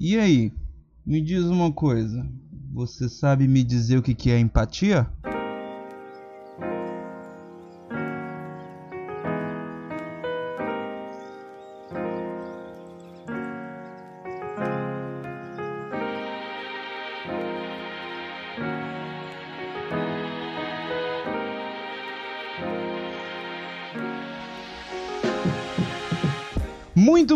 E aí, me diz uma coisa. Você sabe me dizer o que é empatia?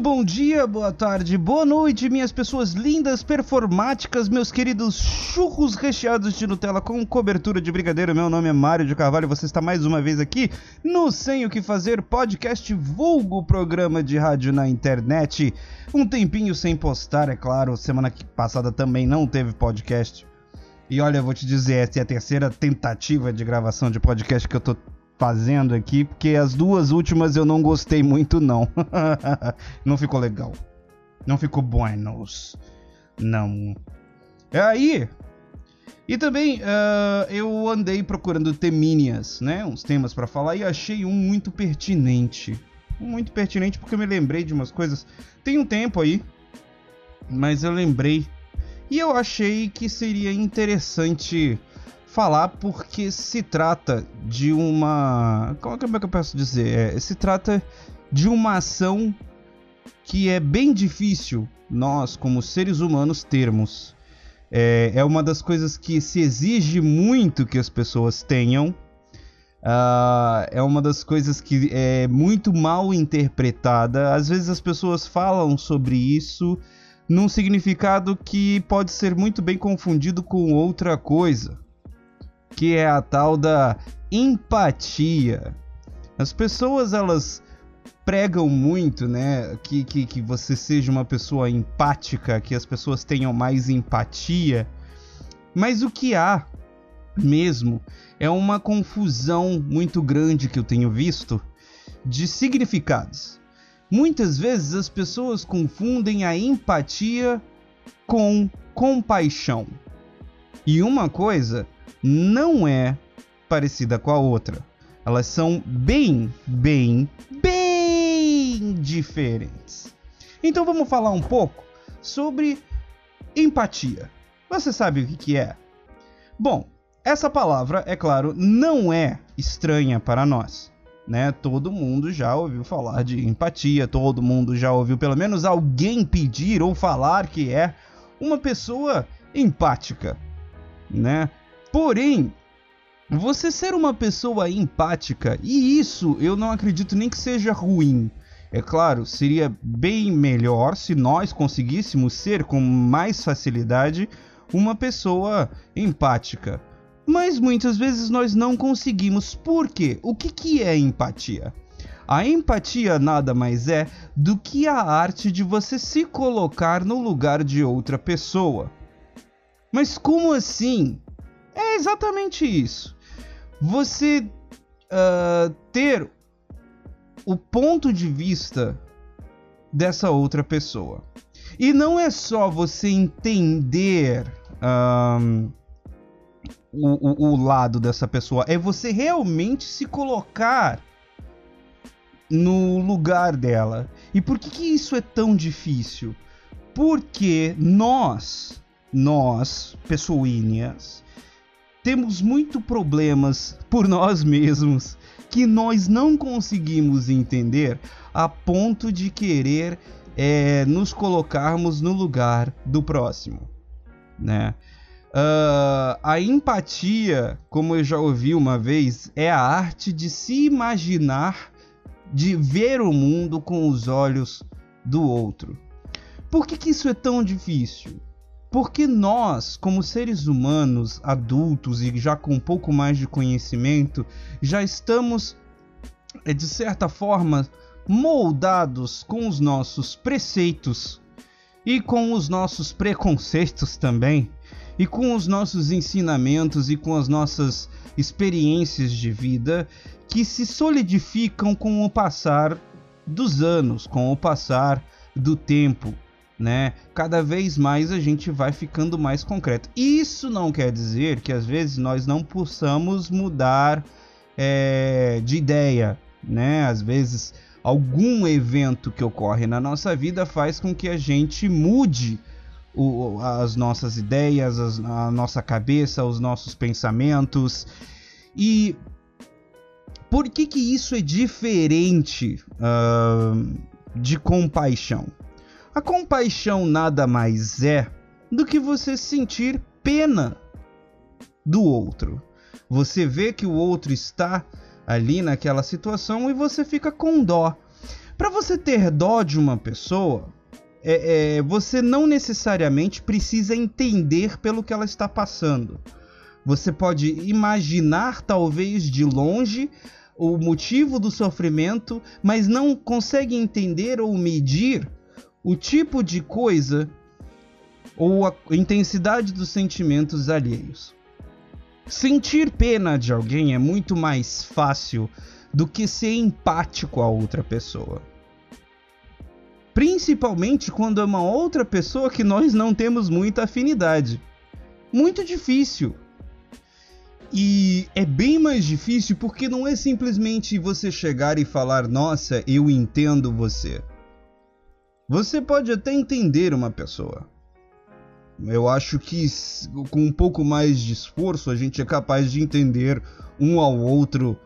Bom dia, boa tarde, boa noite, minhas pessoas lindas, performáticas, meus queridos churros recheados de Nutella com cobertura de brigadeiro. Meu nome é Mário de Carvalho você está mais uma vez aqui no Sem o que Fazer podcast vulgo programa de rádio na internet. Um tempinho sem postar, é claro, semana passada também não teve podcast. E olha, vou te dizer, essa é a terceira tentativa de gravação de podcast que eu tô fazendo aqui, porque as duas últimas eu não gostei muito, não. não ficou legal. Não ficou buenos. Não. É aí. E também uh, eu andei procurando temínias, né? Uns temas para falar e achei um muito pertinente. Muito pertinente porque eu me lembrei de umas coisas. Tem um tempo aí, mas eu lembrei. E eu achei que seria interessante falar porque se trata de uma. Como é que eu posso dizer? É, se trata de uma ação que é bem difícil nós, como seres humanos, termos. É, é uma das coisas que se exige muito que as pessoas tenham. Uh, é uma das coisas que é muito mal interpretada. Às vezes as pessoas falam sobre isso num significado que pode ser muito bem confundido com outra coisa que é a tal da empatia. As pessoas elas pregam muito, né, que, que, que você seja uma pessoa empática, que as pessoas tenham mais empatia. Mas o que há mesmo é uma confusão muito grande que eu tenho visto de significados. Muitas vezes as pessoas confundem a empatia com compaixão. E uma coisa não é parecida com a outra. Elas são bem, bem, bem diferentes. Então vamos falar um pouco sobre empatia. Você sabe o que, é? Bom, essa palavra, é claro, não é estranha para nós. Né? Todo mundo já ouviu falar de empatia, todo mundo já ouviu pelo menos alguém pedir ou falar que é uma pessoa empática, né? Porém, você ser uma pessoa empática, e isso eu não acredito nem que seja ruim. É claro, seria bem melhor se nós conseguíssemos ser com mais facilidade uma pessoa empática. Mas muitas vezes nós não conseguimos. Por quê? O que, que é empatia? A empatia nada mais é do que a arte de você se colocar no lugar de outra pessoa. Mas como assim? É exatamente isso. Você uh, ter o ponto de vista dessa outra pessoa. E não é só você entender um, o, o, o lado dessa pessoa, é você realmente se colocar no lugar dela. E por que, que isso é tão difícil? Porque nós, nós, pessoinhas, temos muito problemas por nós mesmos que nós não conseguimos entender a ponto de querer é, nos colocarmos no lugar do próximo, né? Uh, a empatia, como eu já ouvi uma vez, é a arte de se imaginar, de ver o mundo com os olhos do outro. Por que, que isso é tão difícil? Porque nós, como seres humanos adultos e já com um pouco mais de conhecimento, já estamos, eh, de certa forma, moldados com os nossos preceitos e com os nossos preconceitos também, e com os nossos ensinamentos e com as nossas experiências de vida que se solidificam com o passar dos anos, com o passar do tempo né? Cada vez mais a gente vai ficando mais concreto. Isso não quer dizer que às vezes nós não possamos mudar é, de ideia, né? Às vezes algum evento que ocorre na nossa vida faz com que a gente mude o, as nossas ideias, as, a nossa cabeça, os nossos pensamentos. E por que que isso é diferente uh, de compaixão? A compaixão nada mais é do que você sentir pena do outro. Você vê que o outro está ali naquela situação e você fica com dó. Para você ter dó de uma pessoa, é, é, você não necessariamente precisa entender pelo que ela está passando. Você pode imaginar, talvez de longe, o motivo do sofrimento, mas não consegue entender ou medir o tipo de coisa ou a intensidade dos sentimentos alheios. Sentir pena de alguém é muito mais fácil do que ser empático a outra pessoa. Principalmente quando é uma outra pessoa que nós não temos muita afinidade. Muito difícil. E é bem mais difícil porque não é simplesmente você chegar e falar: Nossa, eu entendo você. Você pode até entender uma pessoa. Eu acho que com um pouco mais de esforço a gente é capaz de entender um ao outro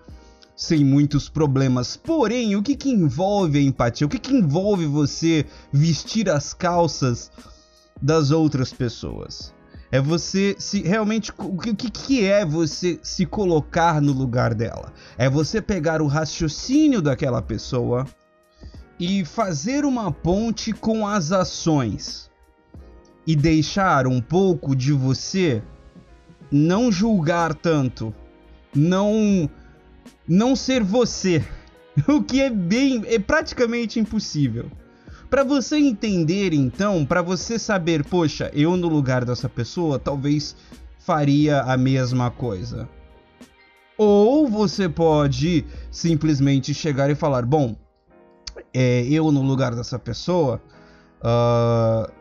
sem muitos problemas. Porém, o que, que envolve a empatia? O que, que envolve você vestir as calças das outras pessoas? É você se realmente. O que, que é você se colocar no lugar dela? É você pegar o raciocínio daquela pessoa e fazer uma ponte com as ações e deixar um pouco de você não julgar tanto, não não ser você, o que é bem é praticamente impossível. Para você entender então, para você saber, poxa, eu no lugar dessa pessoa talvez faria a mesma coisa. Ou você pode simplesmente chegar e falar, bom, é, eu no lugar dessa pessoa uh,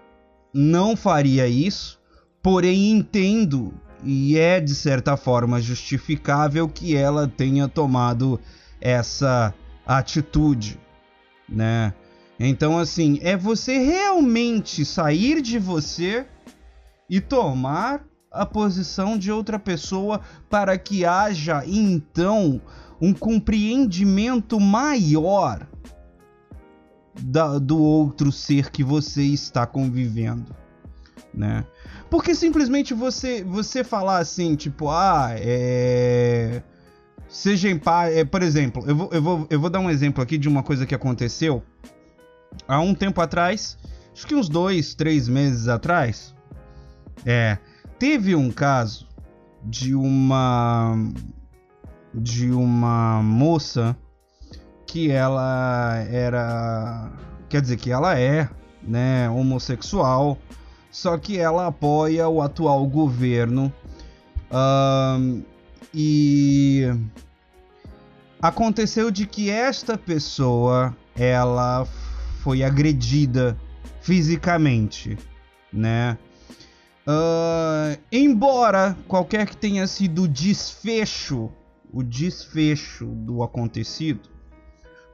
não faria isso, porém entendo e é de certa forma justificável que ela tenha tomado essa atitude, né? Então assim, é você realmente sair de você e tomar a posição de outra pessoa para que haja então um compreendimento maior da, do outro ser que você está convivendo, né? Porque simplesmente você você falar assim, tipo, ah, é. Seja em paz. É, por exemplo, eu vou, eu, vou, eu vou dar um exemplo aqui de uma coisa que aconteceu há um tempo atrás, acho que uns dois, três meses atrás. É. Teve um caso de uma. de uma moça que ela era. Quer dizer, que ela é, né, homossexual só que ela apoia o atual governo. E aconteceu de que esta pessoa ela foi agredida fisicamente, né? Uh, embora qualquer que tenha sido o desfecho, o desfecho do acontecido,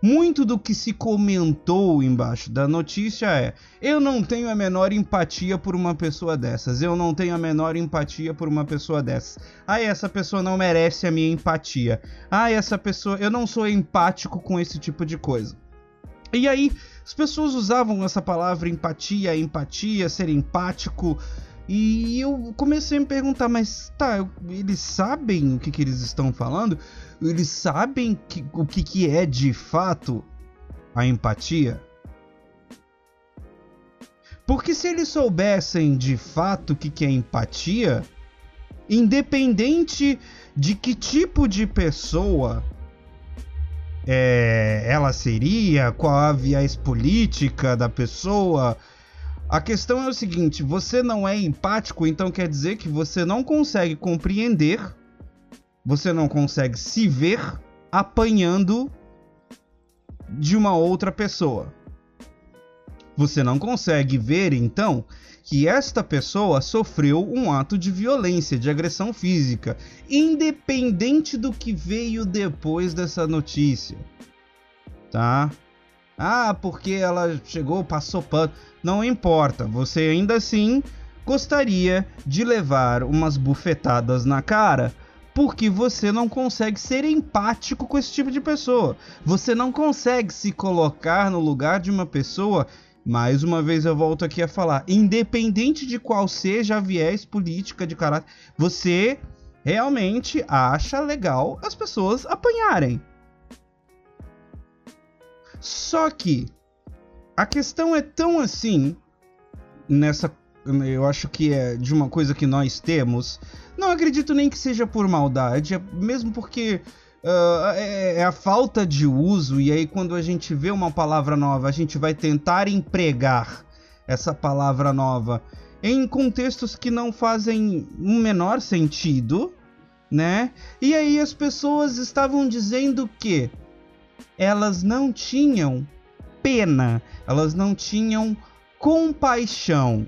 muito do que se comentou embaixo da notícia é: eu não tenho a menor empatia por uma pessoa dessas, eu não tenho a menor empatia por uma pessoa dessas. Ah, essa pessoa não merece a minha empatia. Ah, essa pessoa, eu não sou empático com esse tipo de coisa. E aí, as pessoas usavam essa palavra empatia, empatia, ser empático. E eu comecei a me perguntar, mas tá, eles sabem o que, que eles estão falando? Eles sabem que, o que, que é de fato a empatia? Porque se eles soubessem de fato o que, que é empatia, independente de que tipo de pessoa é, ela seria, qual a viés política da pessoa, a questão é o seguinte: você não é empático, então quer dizer que você não consegue compreender, você não consegue se ver apanhando de uma outra pessoa. Você não consegue ver, então, que esta pessoa sofreu um ato de violência, de agressão física, independente do que veio depois dessa notícia. Tá? Ah, porque ela chegou, passou pano. Não importa, você ainda assim gostaria de levar umas bufetadas na cara porque você não consegue ser empático com esse tipo de pessoa. Você não consegue se colocar no lugar de uma pessoa. Mais uma vez eu volto aqui a falar, independente de qual seja a viés política de caráter, você realmente acha legal as pessoas apanharem. Só que a questão é tão assim nessa eu acho que é de uma coisa que nós temos. Não acredito nem que seja por maldade, é mesmo porque uh, é, é, a falta de uso, e aí quando a gente vê uma palavra nova, a gente vai tentar empregar essa palavra nova em contextos que não fazem um menor sentido, né? E aí as pessoas estavam dizendo que elas não tinham pena, elas não tinham compaixão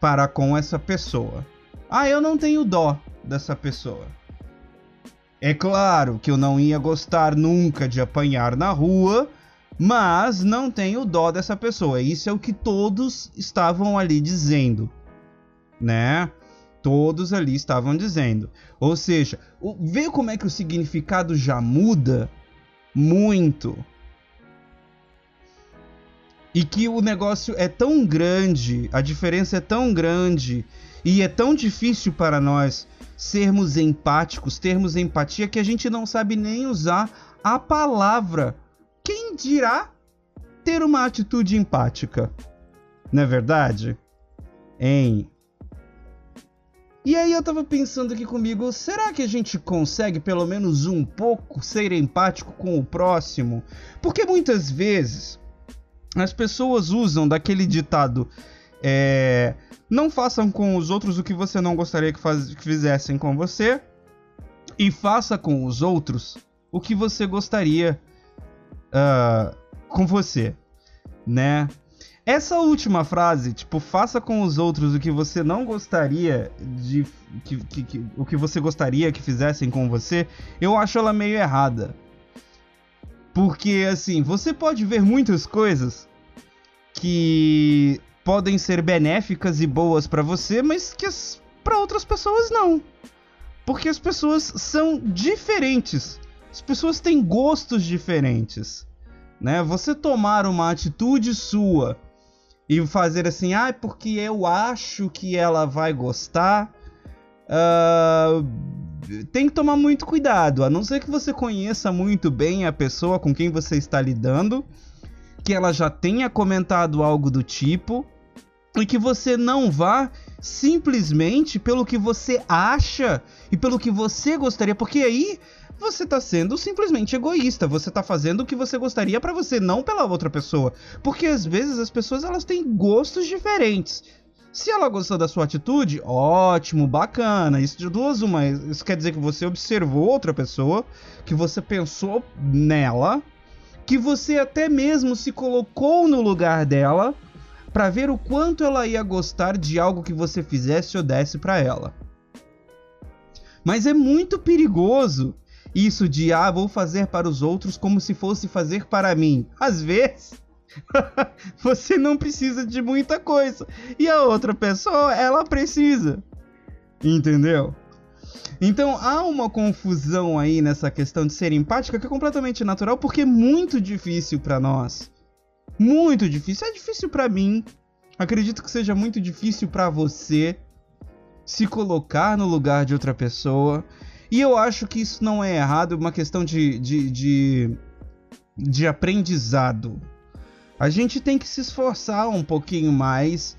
para com essa pessoa. Ah, eu não tenho dó dessa pessoa. É claro que eu não ia gostar nunca de apanhar na rua, mas não tenho dó dessa pessoa. Isso é o que todos estavam ali dizendo, né? Todos ali estavam dizendo. Ou seja, vê como é que o significado já muda muito. E que o negócio é tão grande, a diferença é tão grande e é tão difícil para nós sermos empáticos, termos empatia, que a gente não sabe nem usar a palavra. Quem dirá ter uma atitude empática? Não é verdade? Hein? E aí eu tava pensando aqui comigo, será que a gente consegue pelo menos um pouco ser empático com o próximo? Porque muitas vezes as pessoas usam daquele ditado é, não façam com os outros o que você não gostaria que, faz, que fizessem com você e faça com os outros o que você gostaria uh, com você, né? Essa última frase, tipo, faça com os outros o que você não gostaria de. Que, que, que, o que você gostaria que fizessem com você, eu acho ela meio errada. Porque, assim, você pode ver muitas coisas que podem ser benéficas e boas para você, mas que para outras pessoas não. Porque as pessoas são diferentes. As pessoas têm gostos diferentes. Né? Você tomar uma atitude sua e fazer assim, ah, porque eu acho que ela vai gostar. Uh, tem que tomar muito cuidado, a não ser que você conheça muito bem a pessoa com quem você está lidando, que ela já tenha comentado algo do tipo, e que você não vá simplesmente pelo que você acha e pelo que você gostaria, porque aí você está sendo simplesmente egoísta. Você está fazendo o que você gostaria para você, não pela outra pessoa. Porque às vezes as pessoas elas têm gostos diferentes. Se ela gostou da sua atitude, ótimo, bacana. Isso de duas uma. Isso quer dizer que você observou outra pessoa, que você pensou nela, que você até mesmo se colocou no lugar dela para ver o quanto ela ia gostar de algo que você fizesse ou desse para ela. Mas é muito perigoso isso de ah, vou fazer para os outros como se fosse fazer para mim. Às vezes, você não precisa de muita coisa e a outra pessoa, ela precisa. Entendeu? Então há uma confusão aí nessa questão de ser empática que é completamente natural porque é muito difícil para nós. Muito difícil. É difícil para mim. Acredito que seja muito difícil para você se colocar no lugar de outra pessoa e eu acho que isso não é errado, é uma questão de, de, de, de aprendizado. A gente tem que se esforçar um pouquinho mais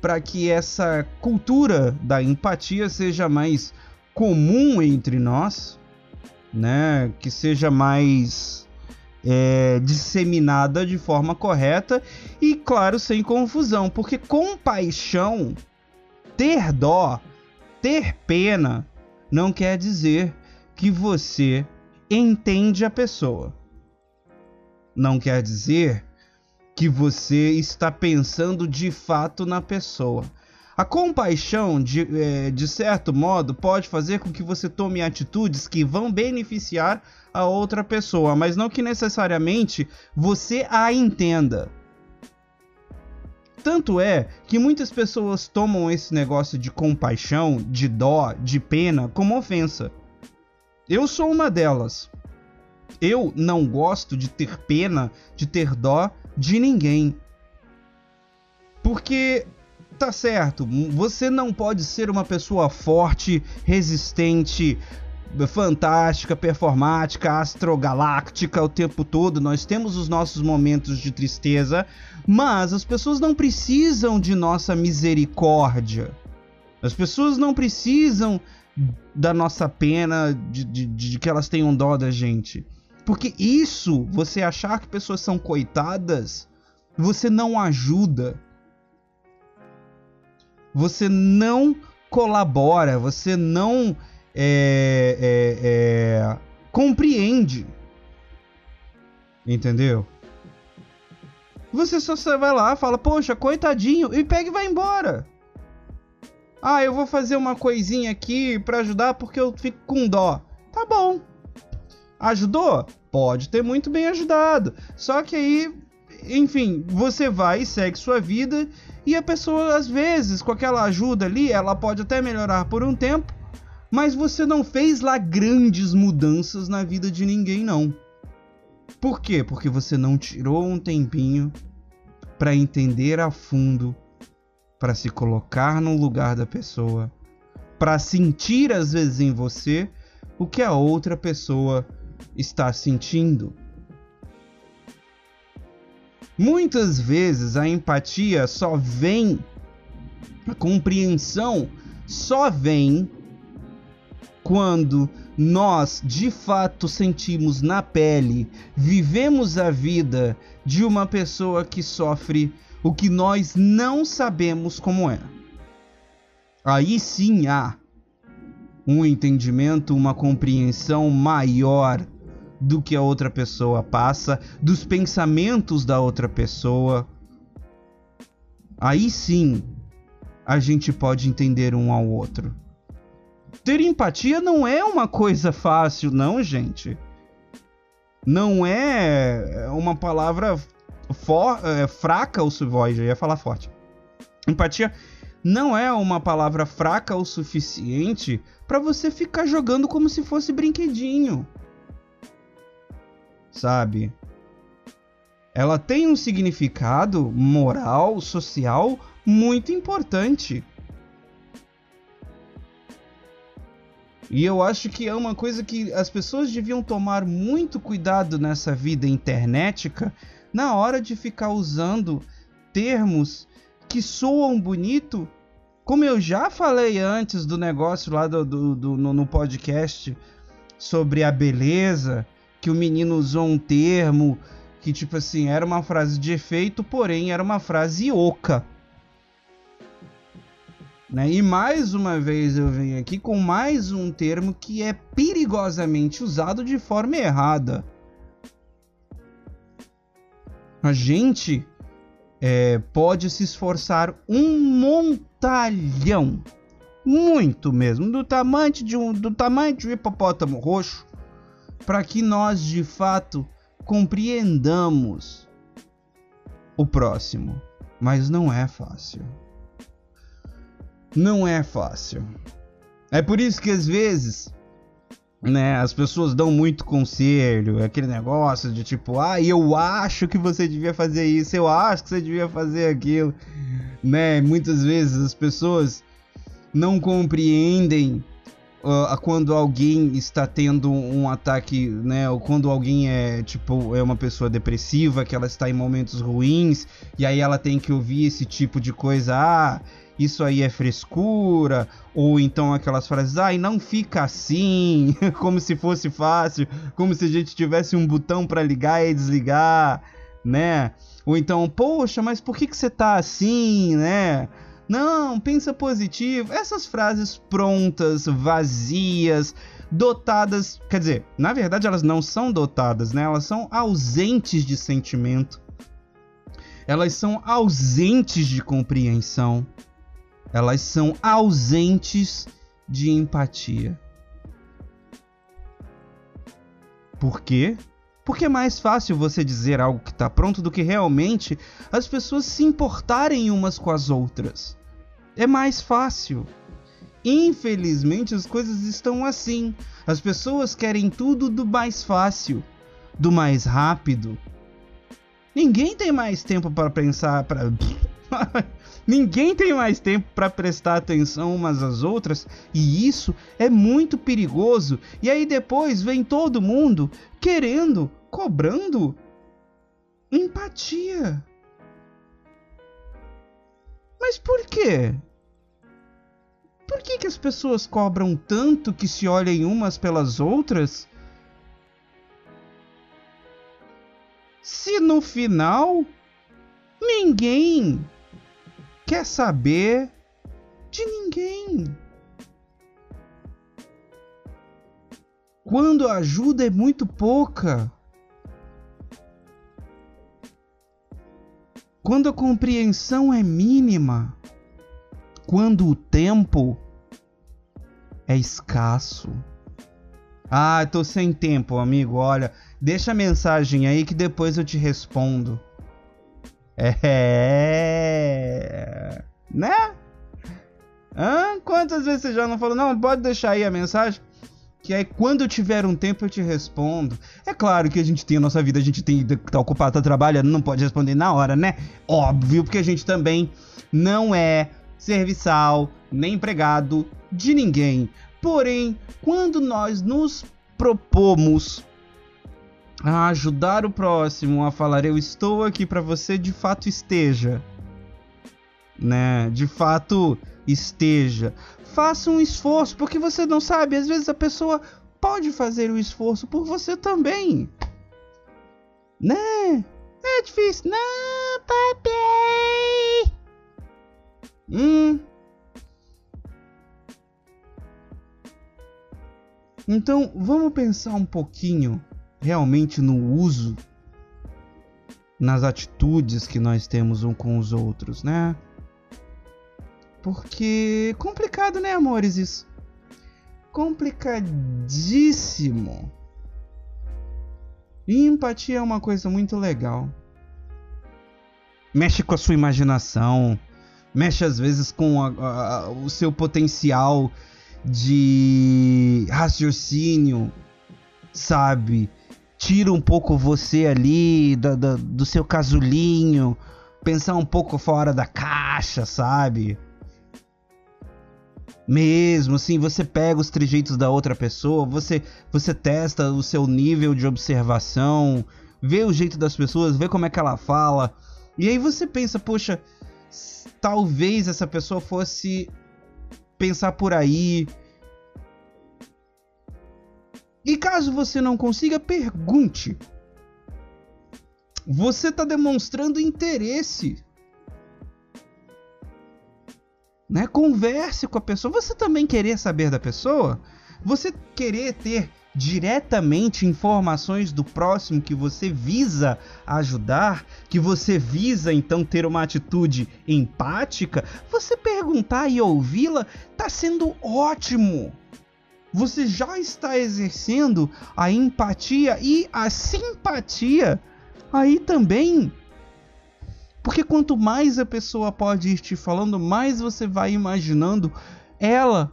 para que essa cultura da empatia seja mais comum entre nós, né? Que seja mais é, disseminada de forma correta e, claro, sem confusão, porque compaixão, ter dó, ter pena, não quer dizer que você entende a pessoa. Não quer dizer que você está pensando de fato na pessoa. A compaixão, de, é, de certo modo, pode fazer com que você tome atitudes que vão beneficiar a outra pessoa, mas não que necessariamente você a entenda. Tanto é que muitas pessoas tomam esse negócio de compaixão, de dó, de pena como ofensa. Eu sou uma delas. Eu não gosto de ter pena, de ter dó de ninguém. Porque tá certo, você não pode ser uma pessoa forte, resistente, fantástica, performática, astrogaláctica o tempo todo. Nós temos os nossos momentos de tristeza, mas as pessoas não precisam de nossa misericórdia. As pessoas não precisam da nossa pena, de, de, de que elas tenham dó da gente. Porque isso, você achar que pessoas são coitadas, você não ajuda. Você não colabora, você não é, é, é, compreende. Entendeu? Você só vai lá, fala, poxa, coitadinho, e pega e vai embora. Ah, eu vou fazer uma coisinha aqui para ajudar porque eu fico com dó. Tá bom. Ajudou? Pode ter muito bem ajudado. Só que aí, enfim, você vai e segue sua vida e a pessoa às vezes com aquela ajuda ali, ela pode até melhorar por um tempo, mas você não fez lá grandes mudanças na vida de ninguém não. Por quê? Porque você não tirou um tempinho para entender a fundo para se colocar no lugar da pessoa, para sentir às vezes em você o que a outra pessoa está sentindo. Muitas vezes a empatia só vem, a compreensão só vem quando nós de fato sentimos na pele, vivemos a vida de uma pessoa que sofre o que nós não sabemos como é. Aí sim há um entendimento, uma compreensão maior do que a outra pessoa passa, dos pensamentos da outra pessoa. Aí sim a gente pode entender um ao outro. Ter empatia não é uma coisa fácil, não, gente. Não é uma palavra for, é, fraca o suvoid, eu ia falar forte. Empatia não é uma palavra fraca o suficiente para você ficar jogando como se fosse brinquedinho. Sabe? Ela tem um significado moral, social muito importante. E eu acho que é uma coisa que as pessoas deviam tomar muito cuidado nessa vida internetica na hora de ficar usando termos que soam bonito, como eu já falei antes do negócio lá do, do, do no, no, podcast sobre a beleza, que o menino usou um termo que, tipo assim, era uma frase de efeito, porém era uma frase oca. Né? E mais uma vez eu venho aqui com mais um termo que é perigosamente usado de forma errada. A gente é, pode se esforçar um montalhão, muito mesmo, do tamanho de um, do tamanho de um hipopótamo roxo, para que nós de fato compreendamos o próximo. Mas não é fácil. Não é fácil. É por isso que às vezes né? As pessoas dão muito conselho, aquele negócio de tipo, ah, eu acho que você devia fazer isso, eu acho que você devia fazer aquilo, né? Muitas vezes as pessoas não compreendem uh, quando alguém está tendo um ataque, né? Ou quando alguém é tipo é uma pessoa depressiva, que ela está em momentos ruins e aí ela tem que ouvir esse tipo de coisa, ah isso aí é frescura, ou então aquelas frases, ai, não fica assim, como se fosse fácil, como se a gente tivesse um botão para ligar e desligar, né? Ou então, poxa, mas por que, que você tá assim, né? Não, pensa positivo. Essas frases prontas, vazias, dotadas. Quer dizer, na verdade elas não são dotadas, né? Elas são ausentes de sentimento. Elas são ausentes de compreensão elas são ausentes de empatia. Por quê? Porque é mais fácil você dizer algo que está pronto do que realmente as pessoas se importarem umas com as outras. É mais fácil. Infelizmente as coisas estão assim. As pessoas querem tudo do mais fácil, do mais rápido. Ninguém tem mais tempo para pensar, para Ninguém tem mais tempo para prestar atenção umas às outras e isso é muito perigoso. E aí depois vem todo mundo querendo, cobrando empatia. Mas por quê? Por que, que as pessoas cobram tanto que se olhem umas pelas outras? Se no final ninguém quer saber de ninguém. Quando a ajuda é muito pouca. Quando a compreensão é mínima. Quando o tempo é escasso. Ah, tô sem tempo, amigo. Olha, deixa a mensagem aí que depois eu te respondo. É. Né? Hã? Quantas vezes você já não falou? Não, pode deixar aí a mensagem. Que aí quando eu tiver um tempo eu te respondo. É claro que a gente tem a nossa vida, a gente tem que tá ocupado, tá trabalhando, não pode responder na hora, né? Óbvio, porque a gente também não é serviçal, nem empregado de ninguém. Porém, quando nós nos propomos a ajudar o próximo, a falar eu estou aqui para você, de fato esteja. Né? De fato esteja. Faça um esforço, porque você não sabe, às vezes a pessoa pode fazer o esforço por você também. Né? É difícil. Não, papai. Hum. Então, vamos pensar um pouquinho realmente no uso, nas atitudes que nós temos um com os outros, né? Porque complicado, né, amores, isso? Complicadíssimo. E empatia é uma coisa muito legal. Mexe com a sua imaginação, mexe às vezes com a, a, o seu potencial de raciocínio, sabe? tira um pouco você ali do, do, do seu casulinho, pensar um pouco fora da caixa, sabe? Mesmo assim, você pega os trejeitos da outra pessoa, você você testa o seu nível de observação, vê o jeito das pessoas, vê como é que ela fala. E aí você pensa, poxa, talvez essa pessoa fosse pensar por aí, e caso você não consiga, pergunte. Você está demonstrando interesse. Né? Converse com a pessoa. Você também querer saber da pessoa? Você querer ter diretamente informações do próximo que você visa ajudar, que você visa então ter uma atitude empática, você perguntar e ouvi-la está sendo ótimo você já está exercendo a empatia e a simpatia aí também. Porque quanto mais a pessoa pode ir te falando, mais você vai imaginando ela.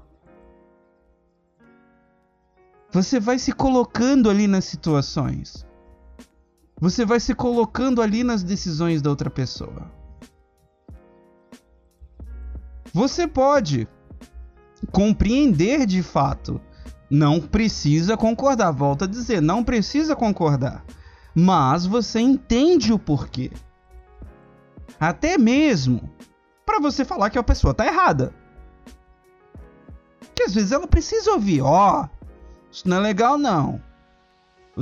Você vai se colocando ali nas situações. Você vai se colocando ali nas decisões da outra pessoa. Você pode compreender de fato. Não precisa concordar, volta a dizer, não precisa concordar. Mas você entende o porquê. Até mesmo para você falar que a pessoa tá errada. Que às vezes ela precisa ouvir, ó, oh, isso não é legal não.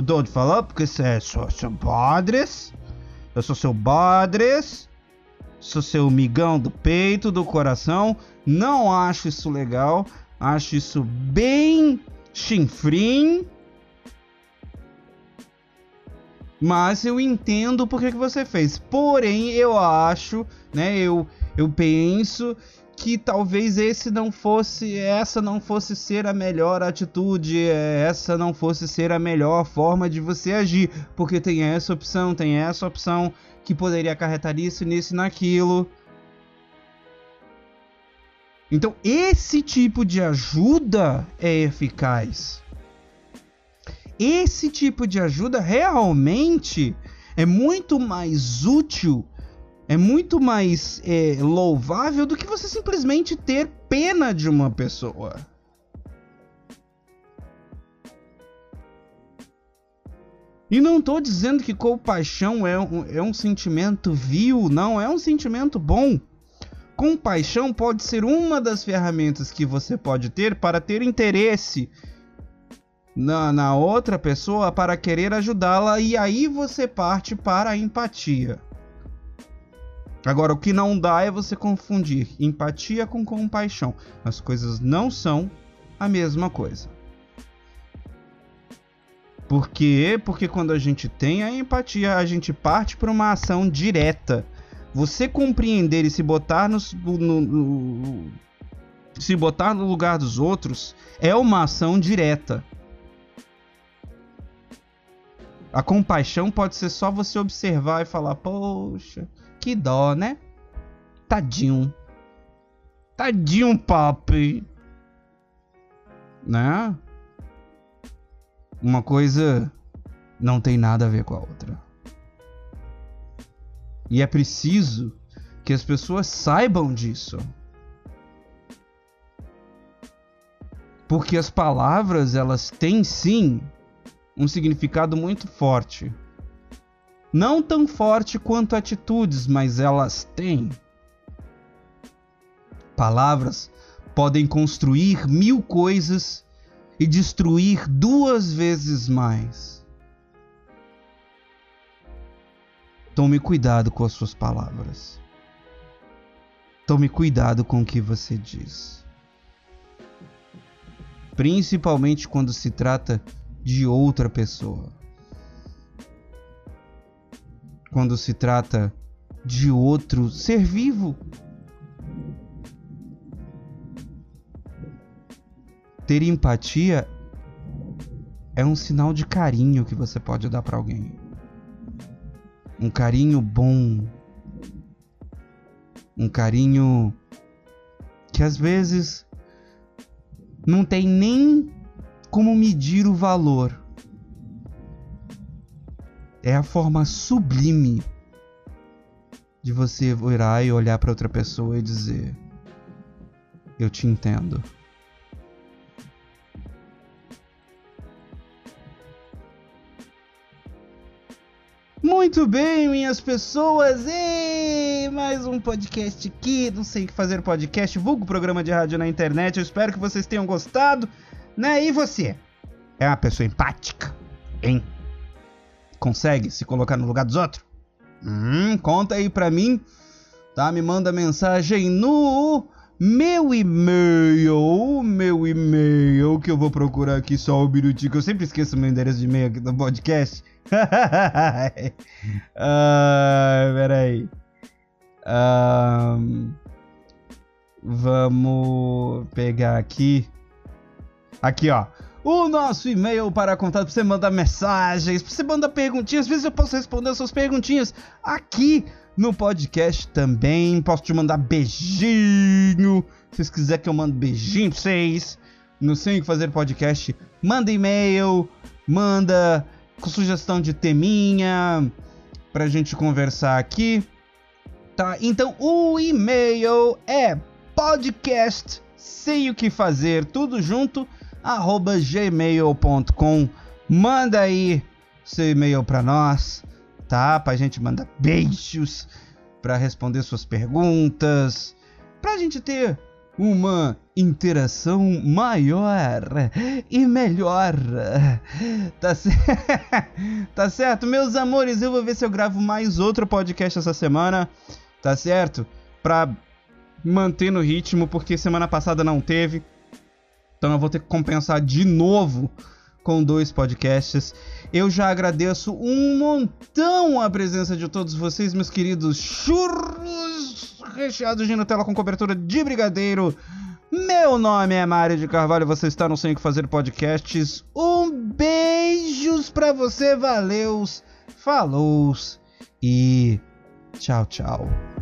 Tô te falando porque você é só seu padres, eu sou seu padres, sou seu migão do peito, do coração, não acho isso legal, acho isso bem chinfrim. Mas eu entendo por que, que você fez. Porém, eu acho, né? Eu, Eu penso que talvez esse não fosse, essa não fosse ser a melhor atitude, essa não fosse ser a melhor forma de você agir, porque tem essa opção, tem essa opção que poderia acarretar isso, nisso e naquilo. Então, esse tipo de ajuda é eficaz. Esse tipo de ajuda realmente é muito mais útil é muito mais é, louvável do que você simplesmente ter pena de uma pessoa. E não estou dizendo que compaixão é um, é um sentimento vil, não, é um sentimento bom. Compaixão pode ser uma das ferramentas que você pode ter para ter interesse na, na outra pessoa, para querer ajudá-la, e aí você parte para a empatia. Agora, o que não dá é você confundir empatia com compaixão. As coisas não são a mesma coisa. Por quê? Porque quando a gente tem a empatia, a gente parte para uma ação direta. Você compreender e se botar no, no, no, se botar no lugar dos outros é uma ação direta. A compaixão pode ser só você observar e falar: Poxa, que dó, né? Tadinho. Tadinho, papi. Né? Uma coisa não tem nada a ver com a outra. E é preciso que as pessoas saibam disso. Porque as palavras, elas têm sim um significado muito forte. Não tão forte quanto atitudes, mas elas têm. Palavras podem construir mil coisas e destruir duas vezes mais. Tome cuidado com as suas palavras. Tome cuidado com o que você diz. Principalmente quando se trata de outra pessoa quando se trata de outro ser vivo. Ter empatia é um sinal de carinho que você pode dar para alguém. Um carinho bom. Um carinho que às vezes não tem nem como medir o valor é a forma sublime de você virar e olhar para outra pessoa e dizer: Eu te entendo. Muito bem, minhas pessoas! E mais um podcast aqui. Não sei o que fazer podcast, vulgo programa de rádio na internet. Eu espero que vocês tenham gostado, né? E você? É uma pessoa empática, hein? Consegue se colocar no lugar dos outros? Hum, conta aí pra mim, tá? Me manda mensagem no meu e-mail, meu e-mail, que eu vou procurar aqui só um minutinho, que eu sempre esqueço meu endereço de e-mail aqui no podcast. ah, peraí. Um, vamos pegar aqui. Aqui, ó o nosso e-mail para contato, para você mandar mensagens, para você mandar perguntinhas. Às vezes eu posso responder as suas perguntinhas aqui no podcast também. Posso te mandar beijinho. Se vocês quiserem que eu mande beijinho pra vocês. No Sem que Fazer Podcast, manda e-mail, manda com sugestão de teminha pra gente conversar aqui. Tá? Então o e-mail é podcast sem o que fazer, tudo junto gmail.com. Manda aí seu e-mail para nós, tá? Pra gente mandar beijos, para responder suas perguntas, pra gente ter uma interação maior e melhor. Tá, c... tá certo? Meus amores, eu vou ver se eu gravo mais outro podcast essa semana, tá certo? Pra manter no ritmo, porque semana passada não teve. Então eu vou ter que compensar de novo com dois podcasts. Eu já agradeço um montão a presença de todos vocês, meus queridos churros recheados de Nutella com cobertura de brigadeiro. Meu nome é Mário de Carvalho, você está no Sem que Fazer Podcasts. Um beijos pra você, valeus, falous e tchau, tchau.